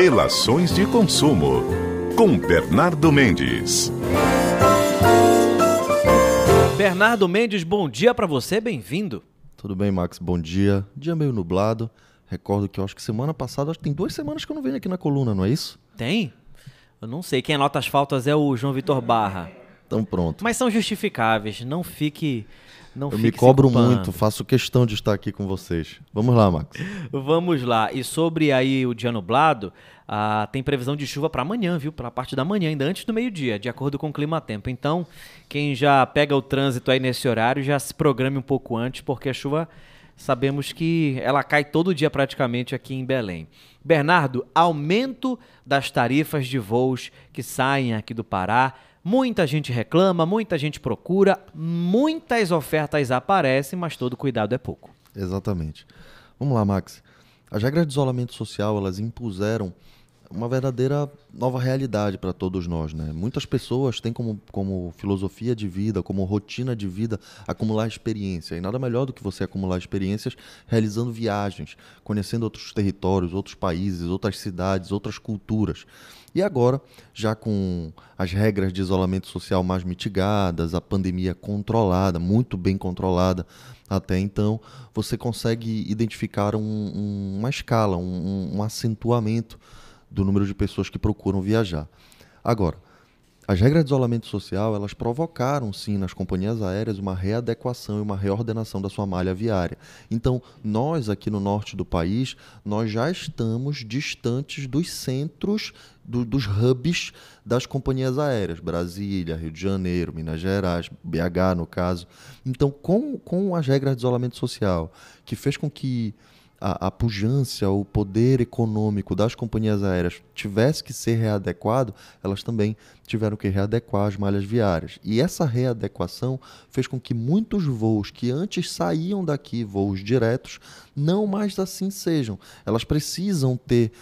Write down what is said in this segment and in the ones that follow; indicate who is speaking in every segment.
Speaker 1: Relações de consumo com Bernardo Mendes.
Speaker 2: Bernardo Mendes, bom dia para você, bem-vindo.
Speaker 3: Tudo bem, Max? Bom dia. Dia meio nublado. Recordo que eu acho que semana passada, acho que tem duas semanas que eu não venho aqui na coluna, não é isso?
Speaker 2: Tem? Eu não sei. Quem anota as faltas é o João Vitor Barra.
Speaker 3: Então pronto.
Speaker 2: Mas são justificáveis. Não fique. Não
Speaker 3: eu me cobro muito, faço questão de estar aqui com vocês. Vamos lá, Max.
Speaker 2: Vamos lá. E sobre aí o dia nublado, ah, tem previsão de chuva para amanhã, viu? Para a parte da manhã, ainda antes do meio-dia, de acordo com o clima-tempo. Então, quem já pega o trânsito aí nesse horário, já se programe um pouco antes, porque a chuva sabemos que ela cai todo dia praticamente aqui em Belém. Bernardo, aumento das tarifas de voos que saem aqui do Pará. Muita gente reclama, muita gente procura, muitas ofertas aparecem, mas todo cuidado é pouco.
Speaker 3: Exatamente. Vamos lá, Max. As regras de isolamento social, elas impuseram uma verdadeira nova realidade para todos nós. Né? Muitas pessoas têm como, como filosofia de vida, como rotina de vida, acumular experiência. E nada melhor do que você acumular experiências realizando viagens, conhecendo outros territórios, outros países, outras cidades, outras culturas. E agora, já com as regras de isolamento social mais mitigadas, a pandemia controlada, muito bem controlada até então, você consegue identificar um, um, uma escala, um, um acentuamento do número de pessoas que procuram viajar. Agora, as regras de isolamento social, elas provocaram sim nas companhias aéreas uma readequação e uma reordenação da sua malha viária. Então, nós aqui no norte do país, nós já estamos distantes dos centros, do, dos hubs das companhias aéreas, Brasília, Rio de Janeiro, Minas Gerais, BH no caso. Então, com, com as regras de isolamento social, que fez com que a, a pujança, o poder econômico das companhias aéreas tivesse que ser readequado, elas também tiveram que readequar as malhas viárias. E essa readequação fez com que muitos voos que antes saíam daqui, voos diretos, não mais assim sejam. Elas precisam ter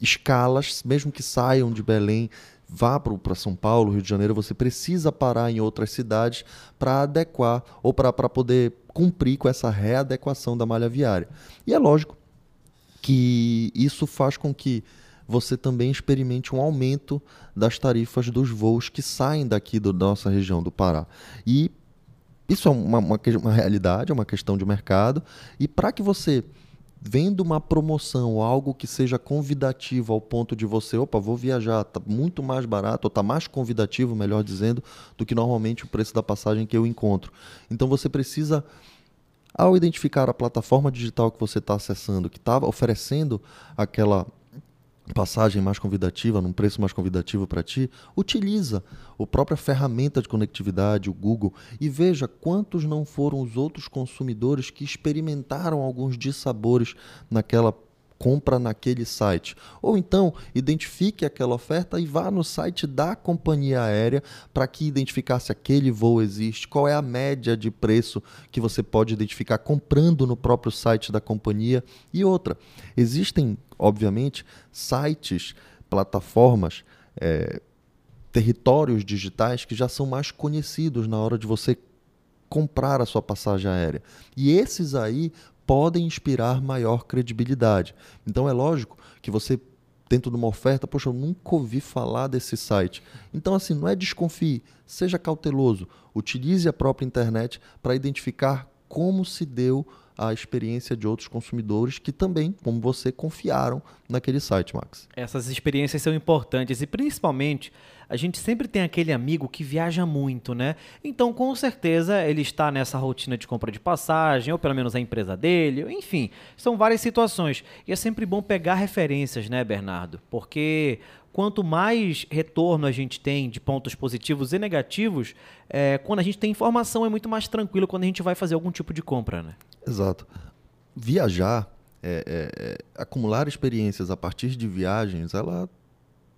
Speaker 3: escalas, mesmo que saiam de Belém, vá para São Paulo, Rio de Janeiro, você precisa parar em outras cidades para adequar ou para poder cumprir com essa readequação da malha viária. E é lógico que isso faz com que você também experimente um aumento das tarifas dos voos que saem daqui do, da nossa região do Pará. E isso é uma, uma, uma realidade, é uma questão de mercado. E para que você vendo uma promoção, algo que seja convidativo ao ponto de você, opa, vou viajar, tá muito mais barato, ou tá mais convidativo, melhor dizendo, do que normalmente o preço da passagem que eu encontro. Então você precisa, ao identificar a plataforma digital que você está acessando, que está oferecendo aquela passagem mais convidativa, num preço mais convidativo para ti, utiliza a própria ferramenta de conectividade, o Google, e veja quantos não foram os outros consumidores que experimentaram alguns dissabores naquela compra naquele site. Ou então, identifique aquela oferta e vá no site da companhia aérea para que identificar se aquele voo existe, qual é a média de preço que você pode identificar comprando no próprio site da companhia. E outra, existem, obviamente, sites, plataformas, é, territórios digitais que já são mais conhecidos na hora de você comprar a sua passagem aérea. E esses aí podem inspirar maior credibilidade. Então é lógico que você dentro de uma oferta, poxa, eu nunca ouvi falar desse site. Então, assim, não é desconfie, seja cauteloso, utilize a própria internet para identificar como se deu a experiência de outros consumidores que também, como você, confiaram naquele site, Max.
Speaker 2: Essas experiências são importantes e principalmente a gente sempre tem aquele amigo que viaja muito, né? Então, com certeza, ele está nessa rotina de compra de passagem, ou pelo menos a empresa dele, enfim, são várias situações. E é sempre bom pegar referências, né, Bernardo? Porque quanto mais retorno a gente tem de pontos positivos e negativos, é, quando a gente tem informação é muito mais tranquilo quando a gente vai fazer algum tipo de compra, né?
Speaker 3: Exato. Viajar, é, é, é acumular experiências a partir de viagens, ela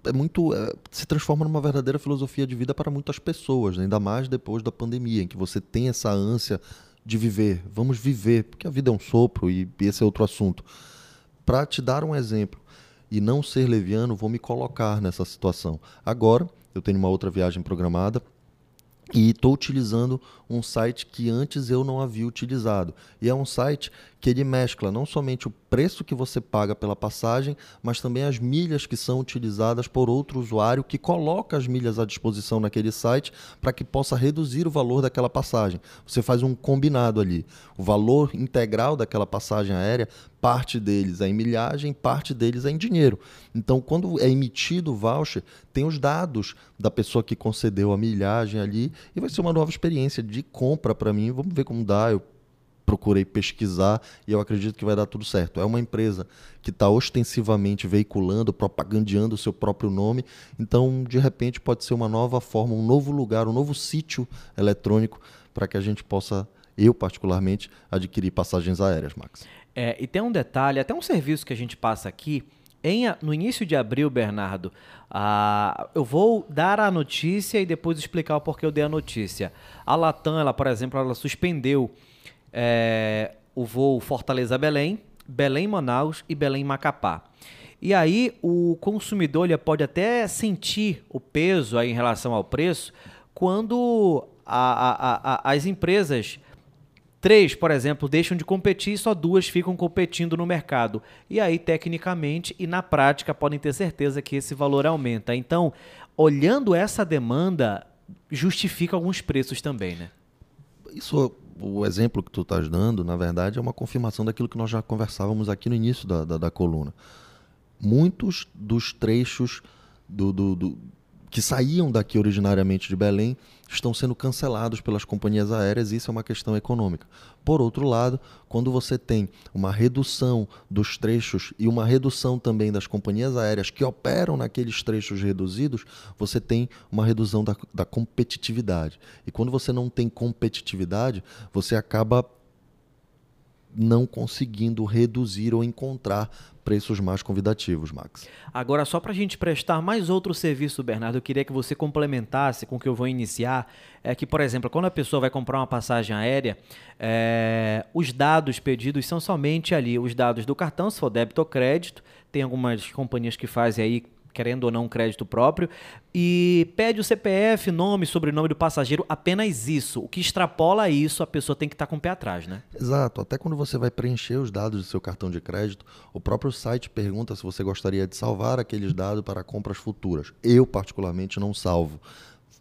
Speaker 3: é muito é, se transforma numa verdadeira filosofia de vida para muitas pessoas, né? ainda mais depois da pandemia, em que você tem essa ânsia de viver. Vamos viver, porque a vida é um sopro e esse é outro assunto. Para te dar um exemplo e não ser leviano, vou me colocar nessa situação. Agora, eu tenho uma outra viagem programada e estou utilizando um site que antes eu não havia utilizado. E é um site que ele mescla não somente o preço que você paga pela passagem, mas também as milhas que são utilizadas por outro usuário que coloca as milhas à disposição naquele site para que possa reduzir o valor daquela passagem. Você faz um combinado ali. O valor integral daquela passagem aérea, parte deles é em milhagem, parte deles é em dinheiro. Então, quando é emitido o voucher, tem os dados da pessoa que concedeu a milhagem ali e vai ser uma nova experiência de compra para mim. Vamos ver como dá. Eu procurei pesquisar e eu acredito que vai dar tudo certo. É uma empresa que está ostensivamente veiculando, propagandeando o seu próprio nome, então de repente pode ser uma nova forma, um novo lugar, um novo sítio eletrônico para que a gente possa, eu particularmente, adquirir passagens aéreas, Max.
Speaker 2: É, e tem um detalhe, até um serviço que a gente passa aqui. Em, no início de abril, Bernardo, ah, eu vou dar a notícia e depois explicar o porquê eu dei a notícia. A Latam, ela, por exemplo, ela suspendeu é, o voo Fortaleza-Belém, Belém-Manaus e Belém-Macapá. E aí o consumidor ele pode até sentir o peso aí em relação ao preço quando a, a, a, as empresas Três, por exemplo, deixam de competir e só duas ficam competindo no mercado. E aí, tecnicamente e na prática, podem ter certeza que esse valor aumenta. Então, olhando essa demanda, justifica alguns preços também, né?
Speaker 3: Isso o exemplo que tu estás dando, na verdade, é uma confirmação daquilo que nós já conversávamos aqui no início da, da, da coluna. Muitos dos trechos do, do, do, que saíam daqui originariamente de Belém estão sendo cancelados pelas companhias aéreas, e isso é uma questão econômica. Por outro lado, quando você tem uma redução dos trechos e uma redução também das companhias aéreas que operam naqueles trechos reduzidos, você tem uma redução da, da competitividade. E quando você não tem competitividade, você acaba não conseguindo reduzir ou encontrar preços mais convidativos, Max.
Speaker 2: Agora, só para a gente prestar mais outro serviço, Bernardo, eu queria que você complementasse com o que eu vou iniciar. É que, por exemplo, quando a pessoa vai comprar uma passagem aérea, é, os dados pedidos são somente ali os dados do cartão, se for débito ou crédito. Tem algumas companhias que fazem aí querendo ou não um crédito próprio, e pede o CPF, nome, sobrenome do passageiro, apenas isso. O que extrapola isso, a pessoa tem que estar tá com o pé atrás, né?
Speaker 3: Exato. Até quando você vai preencher os dados do seu cartão de crédito, o próprio site pergunta se você gostaria de salvar aqueles dados para compras futuras. Eu, particularmente, não salvo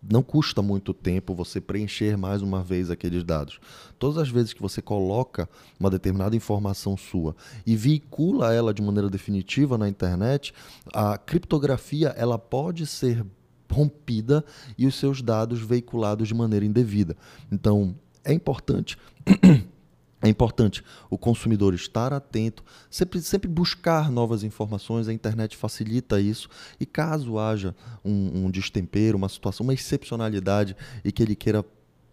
Speaker 3: não custa muito tempo você preencher mais uma vez aqueles dados. Todas as vezes que você coloca uma determinada informação sua e veicula ela de maneira definitiva na internet, a criptografia ela pode ser rompida e os seus dados veiculados de maneira indevida. Então, é importante É importante o consumidor estar atento, sempre, sempre buscar novas informações, a internet facilita isso. E caso haja um, um destempero, uma situação, uma excepcionalidade e que ele queira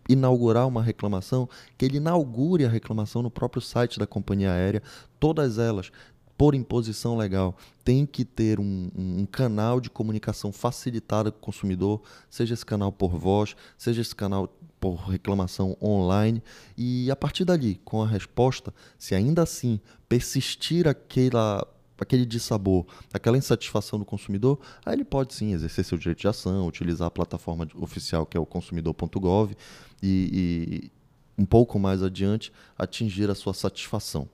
Speaker 3: inaugurar uma reclamação, que ele inaugure a reclamação no próprio site da companhia aérea. Todas elas por imposição legal, tem que ter um, um, canal de comunicação facilitada com o consumidor, seja esse canal por voz, seja esse canal por reclamação online, e a partir dali, com a resposta, se ainda assim persistir aquela, aquele dissabor, aquela insatisfação do consumidor, aí ele pode sim exercer seu direito de ação, utilizar a plataforma oficial que é o consumidor.gov e, e um pouco mais adiante atingir a sua satisfação.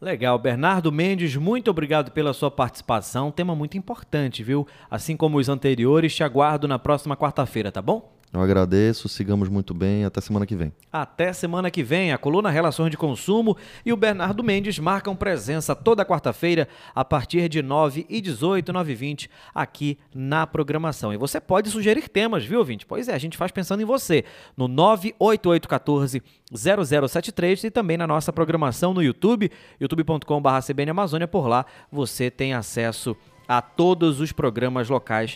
Speaker 2: Legal, Bernardo Mendes, muito obrigado pela sua participação. Tema muito importante, viu? Assim como os anteriores, te aguardo na próxima quarta-feira, tá bom?
Speaker 3: Eu agradeço, sigamos muito bem, até semana que vem.
Speaker 2: Até semana que vem, a coluna Relações de Consumo e o Bernardo Mendes marcam presença toda quarta-feira a partir de 9 e 18, 9 e 20 aqui na programação. E você pode sugerir temas, viu, ouvinte? Pois é, a gente faz pensando em você no 98814 0073 e também na nossa programação no YouTube, youtube.com.br. Por lá você tem acesso a todos os programas locais